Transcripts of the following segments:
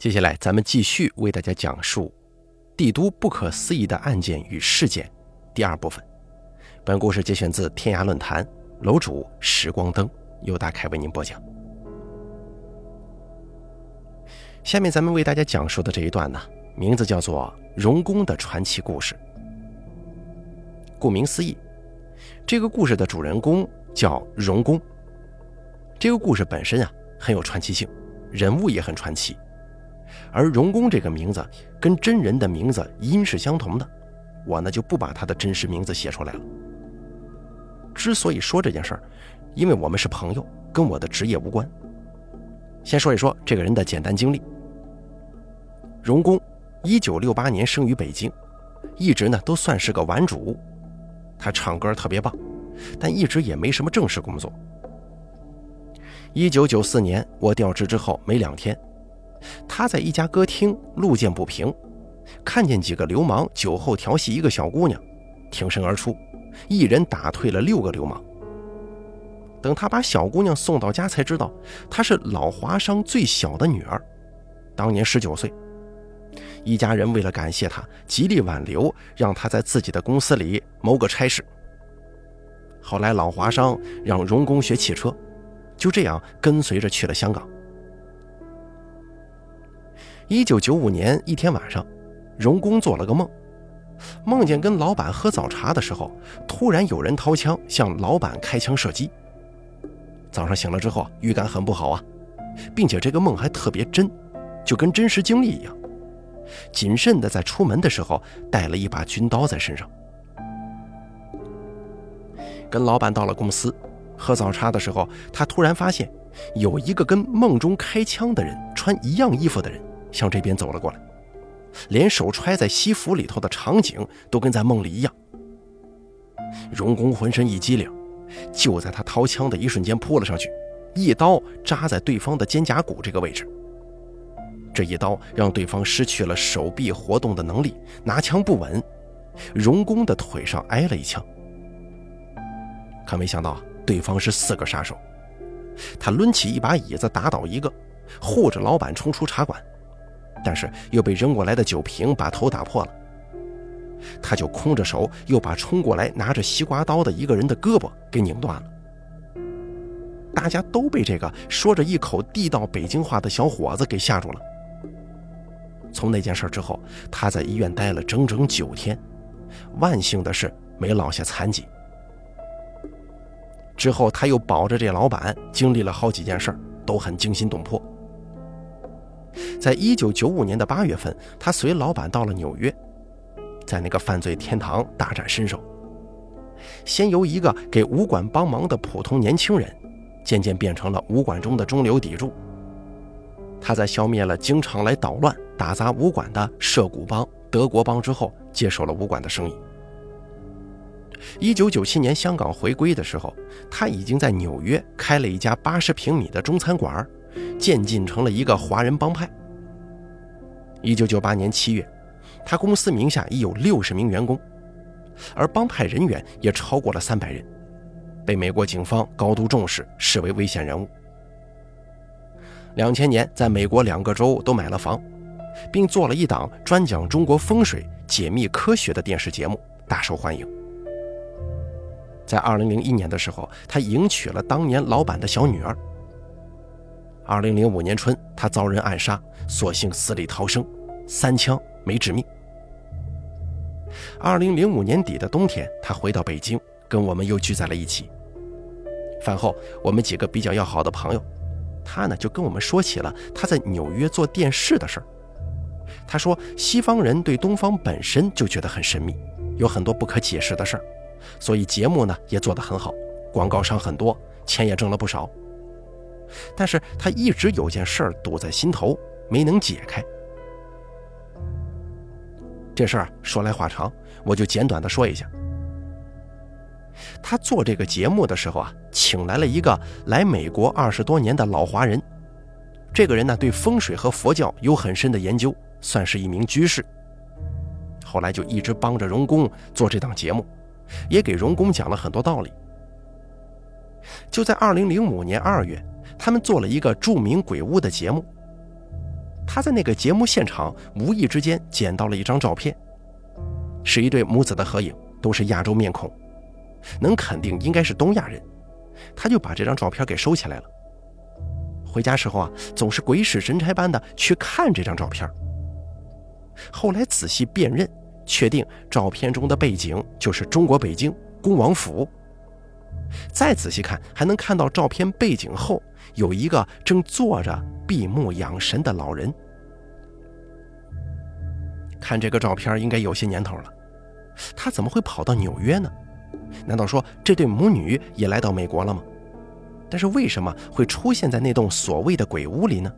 接下来，咱们继续为大家讲述帝都不可思议的案件与事件第二部分。本故事节选自天涯论坛，楼主时光灯由大凯为您播讲。下面咱们为大家讲述的这一段呢，名字叫做《荣宫的传奇故事》。顾名思义，这个故事的主人公叫荣宫。这个故事本身啊很有传奇性，人物也很传奇。而荣公这个名字跟真人的名字音是相同的，我呢就不把他的真实名字写出来了。之所以说这件事儿，因为我们是朋友，跟我的职业无关。先说一说这个人的简单经历。荣公，一九六八年生于北京，一直呢都算是个玩主。他唱歌特别棒，但一直也没什么正式工作。一九九四年我调职之后没两天。他在一家歌厅路见不平，看见几个流氓酒后调戏一个小姑娘，挺身而出，一人打退了六个流氓。等他把小姑娘送到家，才知道她是老华商最小的女儿，当年十九岁。一家人为了感谢他，极力挽留，让他在自己的公司里谋个差事。后来老华商让荣工学汽车，就这样跟随着去了香港。一九九五年一天晚上，荣公做了个梦，梦见跟老板喝早茶的时候，突然有人掏枪向老板开枪射击。早上醒了之后，预感很不好啊，并且这个梦还特别真，就跟真实经历一样。谨慎的在出门的时候带了一把军刀在身上。跟老板到了公司，喝早茶的时候，他突然发现有一个跟梦中开枪的人穿一样衣服的人。向这边走了过来，连手揣在西服里头的场景都跟在梦里一样。荣公浑身一激灵，就在他掏枪的一瞬间扑了上去，一刀扎在对方的肩胛骨这个位置。这一刀让对方失去了手臂活动的能力，拿枪不稳，荣公的腿上挨了一枪。可没想到对方是四个杀手，他抡起一把椅子打倒一个，护着老板冲出茶馆。但是又被扔过来的酒瓶把头打破了，他就空着手又把冲过来拿着西瓜刀的一个人的胳膊给拧断了。大家都被这个说着一口地道北京话的小伙子给吓住了。从那件事之后，他在医院待了整整九天，万幸的是没落下残疾。之后他又保着这老板，经历了好几件事都很惊心动魄。在一九九五年的八月份，他随老板到了纽约，在那个犯罪天堂大展身手。先由一个给武馆帮忙的普通年轻人，渐渐变成了武馆中的中流砥柱。他在消灭了经常来捣乱、打砸武馆的涉谷帮、德国帮之后，接手了武馆的生意。一九九七年香港回归的时候，他已经在纽约开了一家八十平米的中餐馆。渐进成了一个华人帮派。一九九八年七月，他公司名下已有六十名员工，而帮派人员也超过了三百人，被美国警方高度重视，视为危险人物。两千年，在美国两个州都买了房，并做了一档专讲中国风水、解密科学的电视节目，大受欢迎。在二零零一年的时候，他迎娶了当年老板的小女儿。二零零五年春，他遭人暗杀，所幸死里逃生，三枪没致命。二零零五年底的冬天，他回到北京，跟我们又聚在了一起。饭后，我们几个比较要好的朋友，他呢就跟我们说起了他在纽约做电视的事儿。他说，西方人对东方本身就觉得很神秘，有很多不可解释的事儿，所以节目呢也做得很好，广告商很多，钱也挣了不少。但是他一直有件事儿堵在心头，没能解开。这事儿说来话长，我就简短的说一下。他做这个节目的时候啊，请来了一个来美国二十多年的老华人。这个人呢，对风水和佛教有很深的研究，算是一名居士。后来就一直帮着荣公做这档节目，也给荣公讲了很多道理。就在二零零五年二月。他们做了一个著名鬼屋的节目，他在那个节目现场无意之间捡到了一张照片，是一对母子的合影，都是亚洲面孔，能肯定应该是东亚人。他就把这张照片给收起来了。回家时候啊，总是鬼使神差般的去看这张照片。后来仔细辨认，确定照片中的背景就是中国北京恭王府。再仔细看，还能看到照片背景后有一个正坐着闭目养神的老人。看这个照片，应该有些年头了。他怎么会跑到纽约呢？难道说这对母女也来到美国了吗？但是为什么会出现在那栋所谓的鬼屋里呢？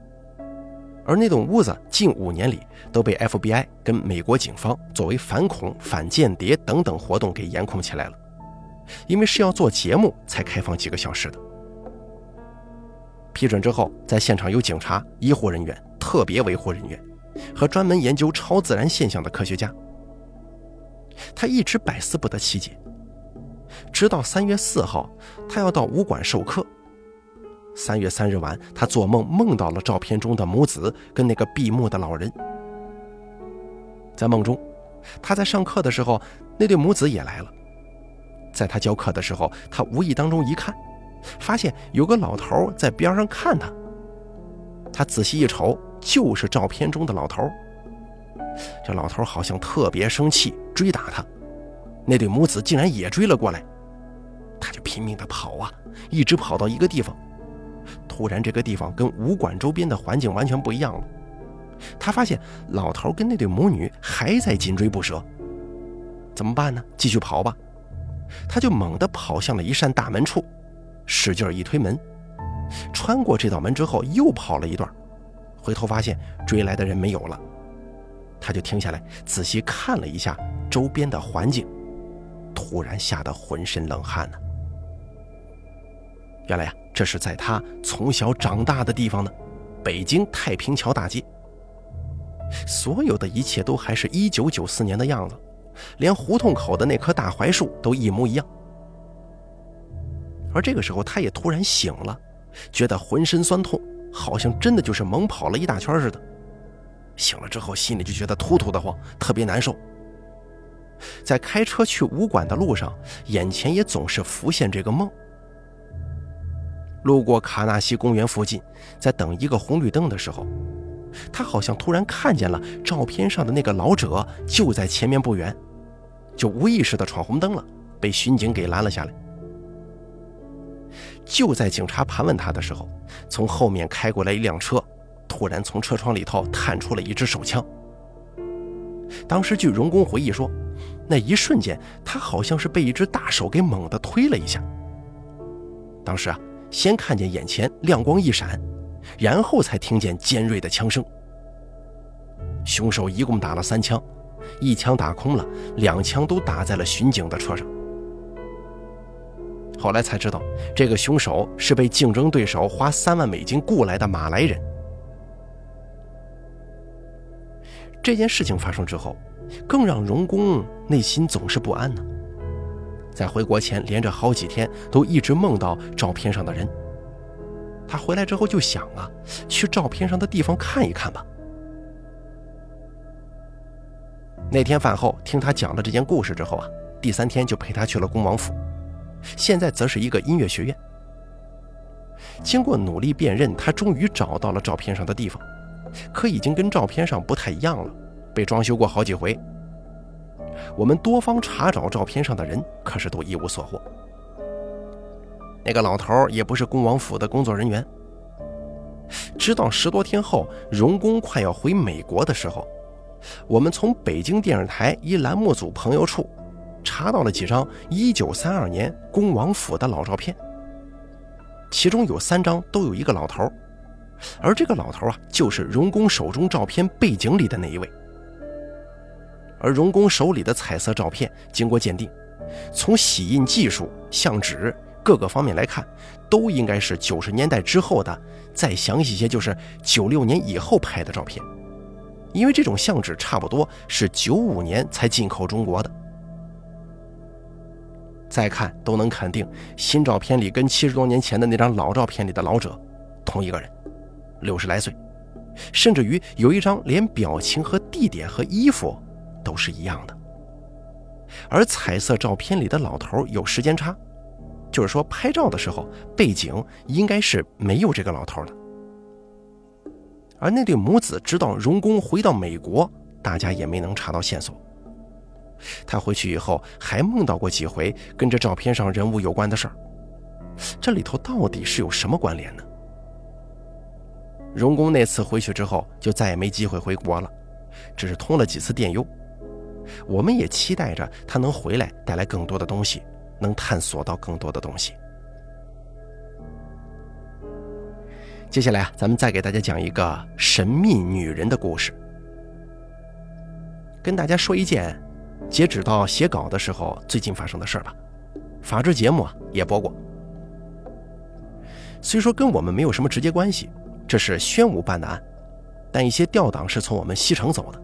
而那栋屋子近五年里都被 FBI 跟美国警方作为反恐、反间谍等等活动给严控起来了。因为是要做节目才开放几个小时的。批准之后，在现场有警察、医护人员、特别维护人员和专门研究超自然现象的科学家。他一直百思不得其解，直到三月四号，他要到武馆授课。三月三日晚，他做梦梦到了照片中的母子跟那个闭目的老人。在梦中，他在上课的时候，那对母子也来了。在他教课的时候，他无意当中一看，发现有个老头在边上看他。他仔细一瞅，就是照片中的老头。这老头好像特别生气，追打他。那对母子竟然也追了过来，他就拼命的跑啊，一直跑到一个地方。突然，这个地方跟武馆周边的环境完全不一样了。他发现老头跟那对母女还在紧追不舍。怎么办呢？继续跑吧。他就猛地跑向了一扇大门处，使劲一推门，穿过这道门之后又跑了一段，回头发现追来的人没有了，他就停下来仔细看了一下周边的环境，突然吓得浑身冷汗呢。原来呀，这是在他从小长大的地方呢，北京太平桥大街。所有的一切都还是一九九四年的样子。连胡同口的那棵大槐树都一模一样，而这个时候他也突然醒了，觉得浑身酸痛，好像真的就是猛跑了一大圈似的。醒了之后，心里就觉得突突的慌，特别难受。在开车去武馆的路上，眼前也总是浮现这个梦。路过卡纳西公园附近，在等一个红绿灯的时候。他好像突然看见了照片上的那个老者就在前面不远，就无意识的闯红灯了，被巡警给拦了下来。就在警察盘问他的时候，从后面开过来一辆车，突然从车窗里头探出了一支手枪。当时据荣工回忆说，那一瞬间他好像是被一只大手给猛地推了一下。当时啊，先看见眼前亮光一闪。然后才听见尖锐的枪声。凶手一共打了三枪，一枪打空了，两枪都打在了巡警的车上。后来才知道，这个凶手是被竞争对手花三万美金雇来的马来人。这件事情发生之后，更让荣公内心总是不安呢。在回国前，连着好几天都一直梦到照片上的人。他回来之后就想啊，去照片上的地方看一看吧。那天饭后听他讲了这件故事之后啊，第三天就陪他去了恭王府，现在则是一个音乐学院。经过努力辨认，他终于找到了照片上的地方，可已经跟照片上不太一样了，被装修过好几回。我们多方查找照片上的人，可是都一无所获。那个老头也不是恭王府的工作人员。直到十多天后，荣公快要回美国的时候，我们从北京电视台一栏目组朋友处查到了几张1932年恭王府的老照片，其中有三张都有一个老头，而这个老头啊，就是荣公手中照片背景里的那一位。而荣公手里的彩色照片经过鉴定，从洗印技术、相纸。各个方面来看，都应该是九十年代之后的，再详细些就是九六年以后拍的照片，因为这种相纸差不多是九五年才进口中国的。再看都能肯定，新照片里跟七十多年前的那张老照片里的老者同一个人，六十来岁，甚至于有一张连表情和地点和衣服都是一样的。而彩色照片里的老头有时间差，就是说拍照的时候背景应该是没有这个老头的。而那对母子直到荣公回到美国，大家也没能查到线索。他回去以后还梦到过几回跟这照片上人物有关的事儿，这里头到底是有什么关联呢？荣公那次回去之后就再也没机会回国了，只是通了几次电邮。我们也期待着他能回来，带来更多的东西，能探索到更多的东西。接下来啊，咱们再给大家讲一个神秘女人的故事。跟大家说一件，截止到写稿的时候最近发生的事儿吧。法制节目啊也播过，虽说跟我们没有什么直接关系，这是宣武办的案，但一些调档是从我们西城走的，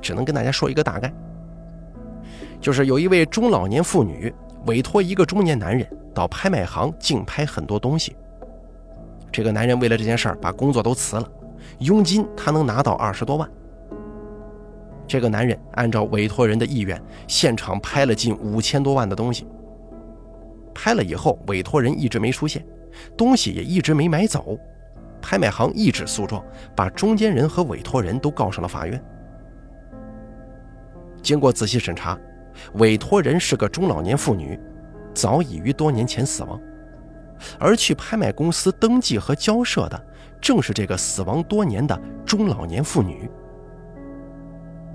只能跟大家说一个大概。就是有一位中老年妇女委托一个中年男人到拍卖行竞拍很多东西。这个男人为了这件事儿把工作都辞了，佣金他能拿到二十多万。这个男人按照委托人的意愿，现场拍了近五千多万的东西。拍了以后，委托人一直没出现，东西也一直没买走，拍卖行一纸诉状，把中间人和委托人都告上了法院。经过仔细审查。委托人是个中老年妇女，早已于多年前死亡，而去拍卖公司登记和交涉的正是这个死亡多年的中老年妇女。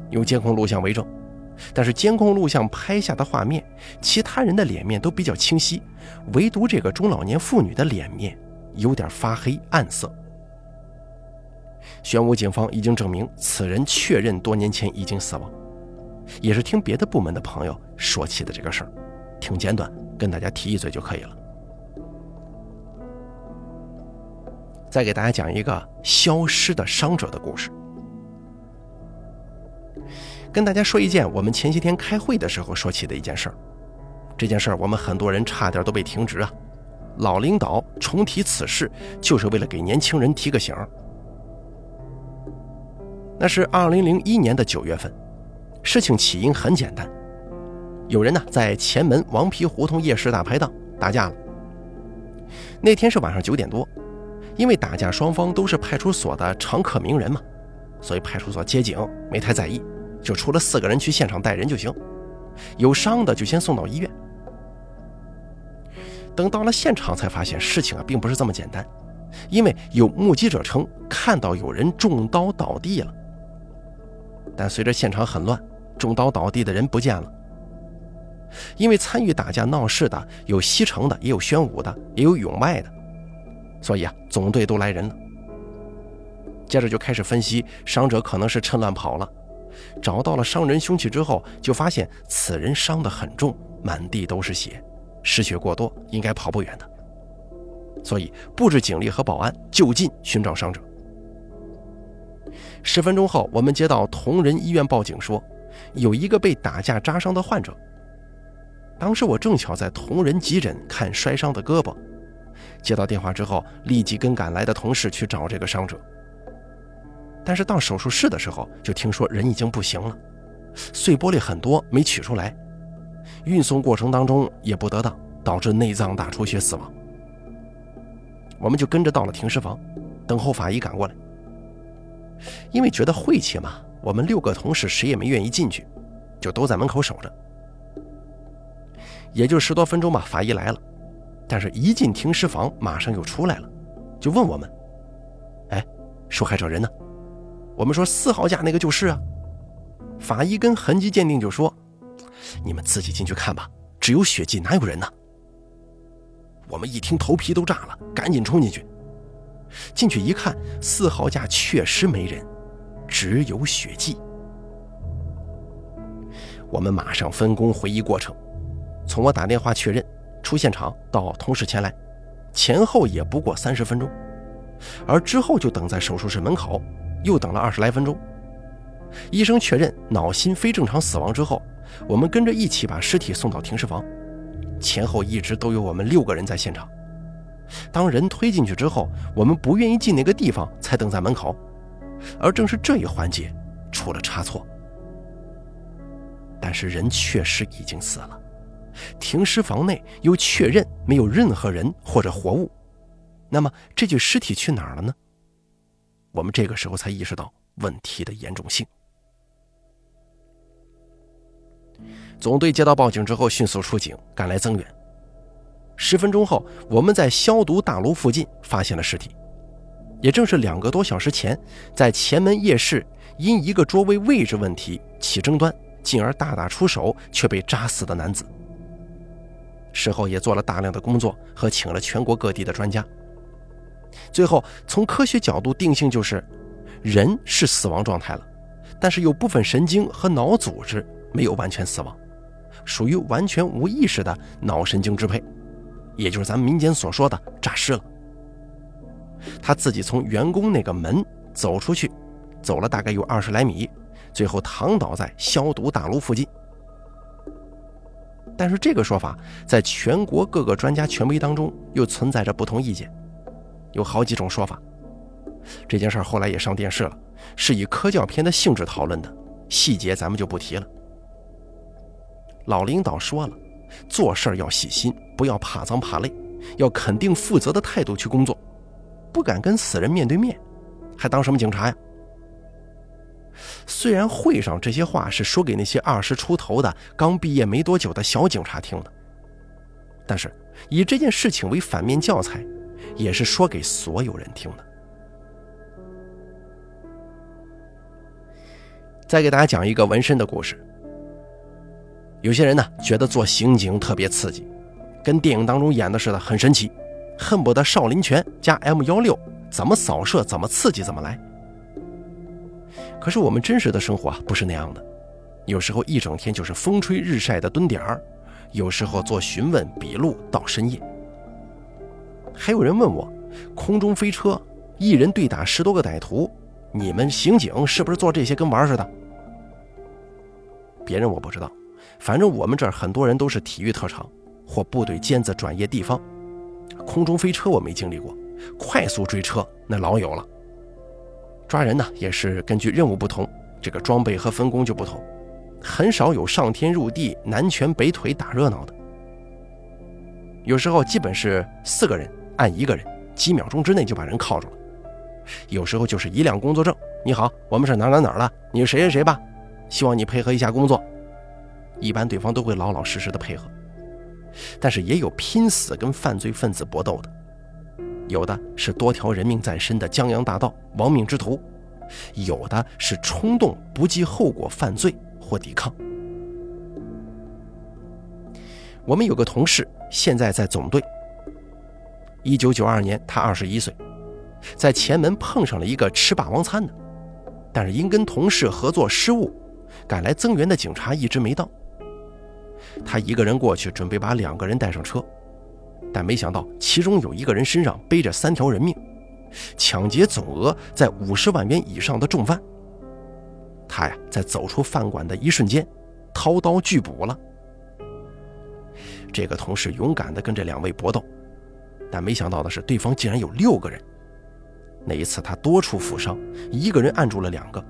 有监控录像为证，但是监控录像拍下的画面，其他人的脸面都比较清晰，唯独这个中老年妇女的脸面有点发黑暗色。玄武警方已经证明，此人确认多年前已经死亡。也是听别的部门的朋友说起的这个事儿，挺简短，跟大家提一嘴就可以了。再给大家讲一个消失的伤者的故事。跟大家说一件我们前些天开会的时候说起的一件事儿。这件事儿我们很多人差点都被停职啊。老领导重提此事，就是为了给年轻人提个醒。那是二零零一年的九月份。事情起因很简单，有人呢在前门王皮胡同夜市大排档打架了。那天是晚上九点多，因为打架双方都是派出所的常客名人嘛，所以派出所接警没太在意，就出了四个人去现场带人就行，有伤的就先送到医院。等到了现场才发现事情啊并不是这么简单，因为有目击者称看到有人中刀倒地了，但随着现场很乱。中刀倒地的人不见了，因为参与打架闹事的有西城的，也有宣武的，也有永外的，所以啊，总队都来人了。接着就开始分析伤者可能是趁乱跑了，找到了伤人凶器之后，就发现此人伤得很重，满地都是血，失血过多，应该跑不远的，所以布置警力和保安就近寻找伤者。十分钟后，我们接到同仁医院报警说。有一个被打架扎伤的患者。当时我正巧在同仁急诊看摔伤的胳膊，接到电话之后，立即跟赶来的同事去找这个伤者。但是到手术室的时候，就听说人已经不行了，碎玻璃很多没取出来，运送过程当中也不得当，导致内脏大出血死亡。我们就跟着到了停尸房，等候法医赶过来，因为觉得晦气嘛。我们六个同事谁也没愿意进去，就都在门口守着。也就十多分钟吧，法医来了，但是一进停尸房，马上又出来了，就问我们：“哎，受害者人呢？”我们说：“四号架那个就是啊。”法医跟痕迹鉴定就说：“你们自己进去看吧，只有血迹，哪有人呢？”我们一听头皮都炸了，赶紧冲进去。进去一看，四号架确实没人。只有血迹。我们马上分工回忆过程，从我打电话确认出现场到同事前来，前后也不过三十分钟，而之后就等在手术室门口，又等了二十来分钟。医生确认脑心非正常死亡之后，我们跟着一起把尸体送到停尸房，前后一直都有我们六个人在现场。当人推进去之后，我们不愿意进那个地方，才等在门口。而正是这一环节出了差错。但是人确实已经死了，停尸房内又确认没有任何人或者活物，那么这具尸体去哪儿了呢？我们这个时候才意识到问题的严重性。总队接到报警之后，迅速出警赶来增援。十分钟后，我们在消毒大楼附近发现了尸体，也正是两个多小时前在前门夜市因一个桌位位置问题起争端，进而大打出手却被扎死的男子。事后也做了大量的工作和请了全国各地的专家。最后，从科学角度定性就是，人是死亡状态了，但是有部分神经和脑组织没有完全死亡，属于完全无意识的脑神经支配，也就是咱们民间所说的诈尸了。他自己从员工那个门走出去，走了大概有二十来米，最后躺倒在消毒大楼附近。但是这个说法在全国各个专家权威当中又存在着不同意见。有好几种说法，这件事后来也上电视了，是以科教片的性质讨论的，细节咱们就不提了。老领导说了，做事要细心，不要怕脏怕累，要肯定负责的态度去工作，不敢跟死人面对面，还当什么警察呀？虽然会上这些话是说给那些二十出头的刚毕业没多久的小警察听的，但是以这件事情为反面教材。也是说给所有人听的。再给大家讲一个纹身的故事。有些人呢觉得做刑警特别刺激，跟电影当中演的似的，很神奇，恨不得少林拳加 M 幺六，怎么扫射怎么刺激怎么来。可是我们真实的生活啊不是那样的，有时候一整天就是风吹日晒的蹲点儿，有时候做询问笔录到深夜。还有人问我，空中飞车，一人对打十多个歹徒，你们刑警是不是做这些跟玩似的？别人我不知道，反正我们这儿很多人都是体育特长或部队尖子转业地方。空中飞车我没经历过，快速追车那老有了。抓人呢也是根据任务不同，这个装备和分工就不同，很少有上天入地、南拳北腿打热闹的。有时候基本是四个人。按一个人，几秒钟之内就把人铐住了。有时候就是一辆工作证，你好，我们是哪哪哪的，你是谁谁谁吧？希望你配合一下工作。一般对方都会老老实实的配合，但是也有拼死跟犯罪分子搏斗的，有的是多条人命在身的江洋大盗、亡命之徒，有的是冲动不计后果犯罪或抵抗。我们有个同事，现在在总队。一九九二年，他二十一岁，在前门碰上了一个吃霸王餐的，但是因跟同事合作失误，赶来增援的警察一直没到。他一个人过去，准备把两个人带上车，但没想到其中有一个人身上背着三条人命，抢劫总额在五十万元以上的重犯。他呀，在走出饭馆的一瞬间，掏刀拒捕了。这个同事勇敢地跟这两位搏斗。但没想到的是，对方竟然有六个人。那一次他多处负伤，一个人按住了两个，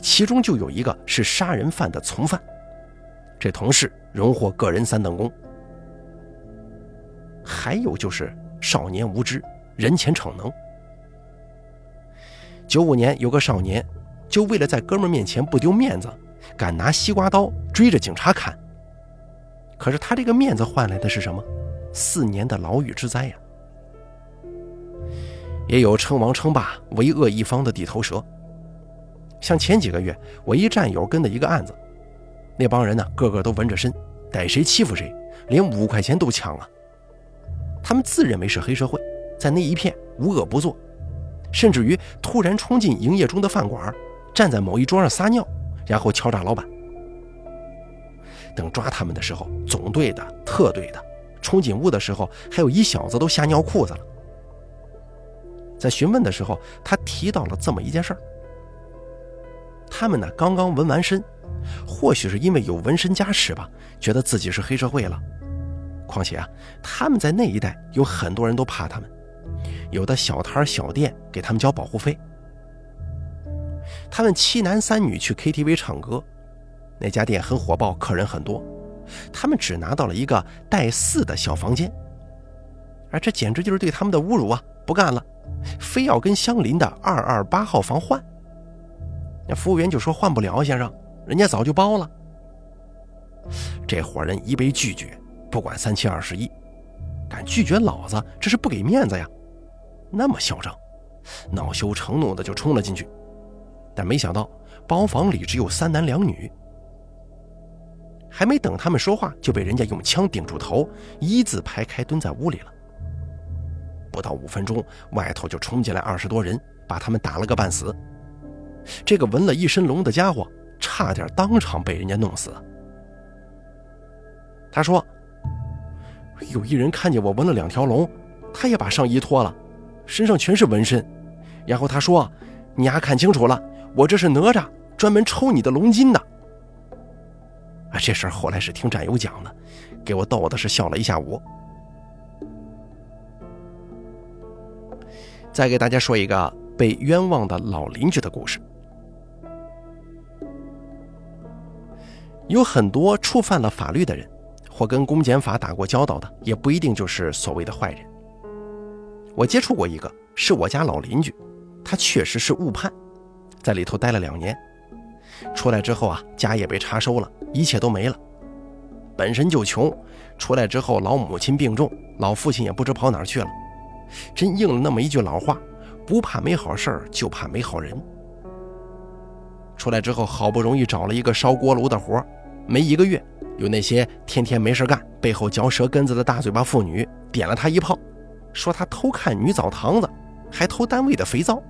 其中就有一个是杀人犯的从犯。这同事荣获个人三等功。还有就是少年无知，人前逞能。九五年有个少年，就为了在哥们面前不丢面子，敢拿西瓜刀追着警察砍。可是他这个面子换来的是什么？四年的牢狱之灾呀！也有称王称霸、为恶一方的地头蛇。像前几个月，我一战友跟的一个案子，那帮人呢，个个都纹着身，逮谁欺负谁，连五块钱都抢了。他们自认为是黑社会，在那一片无恶不作，甚至于突然冲进营业中的饭馆，站在某一桌上撒尿，然后敲诈老板。等抓他们的时候，总队的、特队的冲进屋的时候，还有一小子都吓尿裤子了。在询问的时候，他提到了这么一件事儿：他们呢刚刚纹完身，或许是因为有纹身加持吧，觉得自己是黑社会了。况且啊，他们在那一带有很多人都怕他们，有的小摊小店给他们交保护费。他们七男三女去 KTV 唱歌，那家店很火爆，客人很多，他们只拿到了一个带四的小房间，而这简直就是对他们的侮辱啊！不干了，非要跟相邻的二二八号房换。那服务员就说换不了，先生，人家早就包了。这伙人一被拒绝，不管三七二十一，敢拒绝老子，这是不给面子呀！那么嚣张，恼羞成怒的就冲了进去。但没想到包房里只有三男两女，还没等他们说话，就被人家用枪顶住头，一字排开蹲在屋里了。不到五分钟，外头就冲进来二十多人，把他们打了个半死。这个纹了一身龙的家伙，差点当场被人家弄死。他说：“有一人看见我纹了两条龙，他也把上衣脱了，身上全是纹身。然后他说：‘你丫看清楚了，我这是哪吒，专门抽你的龙筋的。’啊，这事儿后来是听战友讲的，给我逗的是笑了一下午。再给大家说一个被冤枉的老邻居的故事。有很多触犯了法律的人。”或跟公检法打过交道的，也不一定就是所谓的坏人。我接触过一个，是我家老邻居，他确实是误判，在里头待了两年，出来之后啊，家也被查收了，一切都没了。本身就穷，出来之后老母亲病重，老父亲也不知跑哪去了，真应了那么一句老话：不怕没好事儿，就怕没好人。出来之后，好不容易找了一个烧锅炉的活没一个月。有那些天天没事干、背后嚼舌根子的大嘴巴妇女，点了他一炮，说他偷看女澡堂子，还偷单位的肥皂。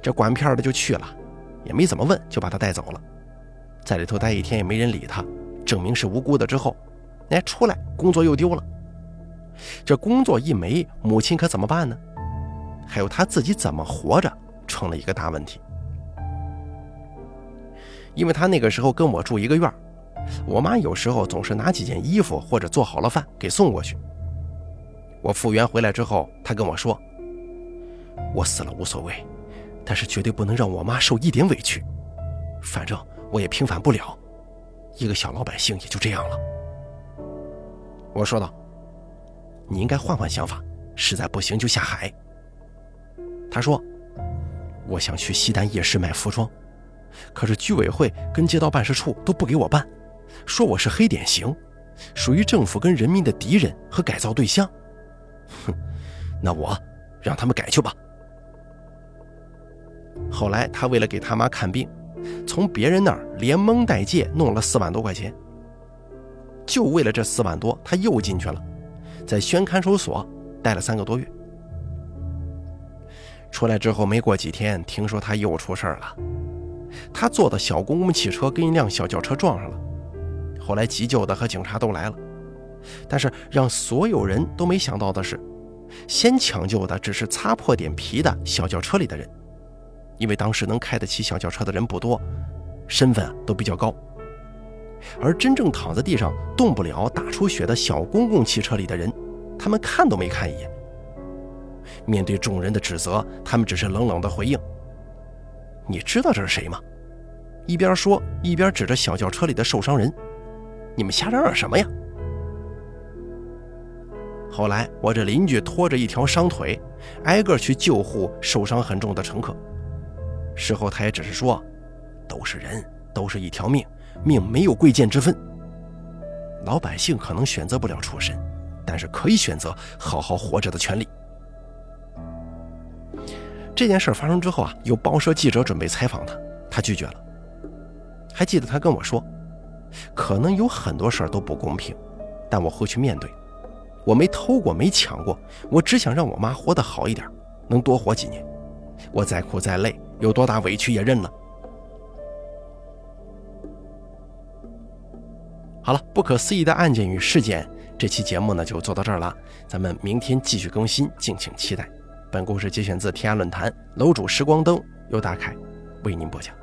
这管片的就去了，也没怎么问，就把他带走了。在里头待一天也没人理他，证明是无辜的之后，哎，出来工作又丢了。这工作一没，母亲可怎么办呢？还有他自己怎么活着，成了一个大问题。因为他那个时候跟我住一个院儿我妈有时候总是拿几件衣服或者做好了饭给送过去。我复原回来之后，他跟我说：“我死了无所谓，但是绝对不能让我妈受一点委屈。反正我也平反不了，一个小老百姓也就这样了。”我说道：“你应该换换想法，实在不行就下海。”他说：“我想去西单夜市卖服装，可是居委会跟街道办事处都不给我办。”说我是黑典型，属于政府跟人民的敌人和改造对象。哼，那我让他们改去吧。后来他为了给他妈看病，从别人那儿连蒙带借弄了四万多块钱。就为了这四万多，他又进去了，在宣看守所待了三个多月。出来之后没过几天，听说他又出事了。他坐的小公共汽车跟一辆小轿车撞上了。后来急救的和警察都来了，但是让所有人都没想到的是，先抢救的只是擦破点皮的小轿车里的人，因为当时能开得起小轿车的人不多，身份都比较高。而真正躺在地上动不了、大出血的小公共汽车里的人，他们看都没看一眼。面对众人的指责，他们只是冷冷的回应：“你知道这是谁吗？”一边说一边指着小轿车里的受伤人。你们瞎嚷嚷什么呀？后来我这邻居拖着一条伤腿，挨个去救护受伤很重的乘客。事后他也只是说：“都是人，都是一条命，命没有贵贱之分。老百姓可能选择不了出身，但是可以选择好好活着的权利。”这件事发生之后啊，有报社记者准备采访他，他拒绝了。还记得他跟我说。可能有很多事儿都不公平，但我会去面对。我没偷过，没抢过，我只想让我妈活得好一点，能多活几年。我再苦再累，有多大委屈也认了。好了，不可思议的案件与事件，这期节目呢就做到这儿了。咱们明天继续更新，敬请期待。本故事节选自天涯论坛，楼主时光灯由大凯为您播讲。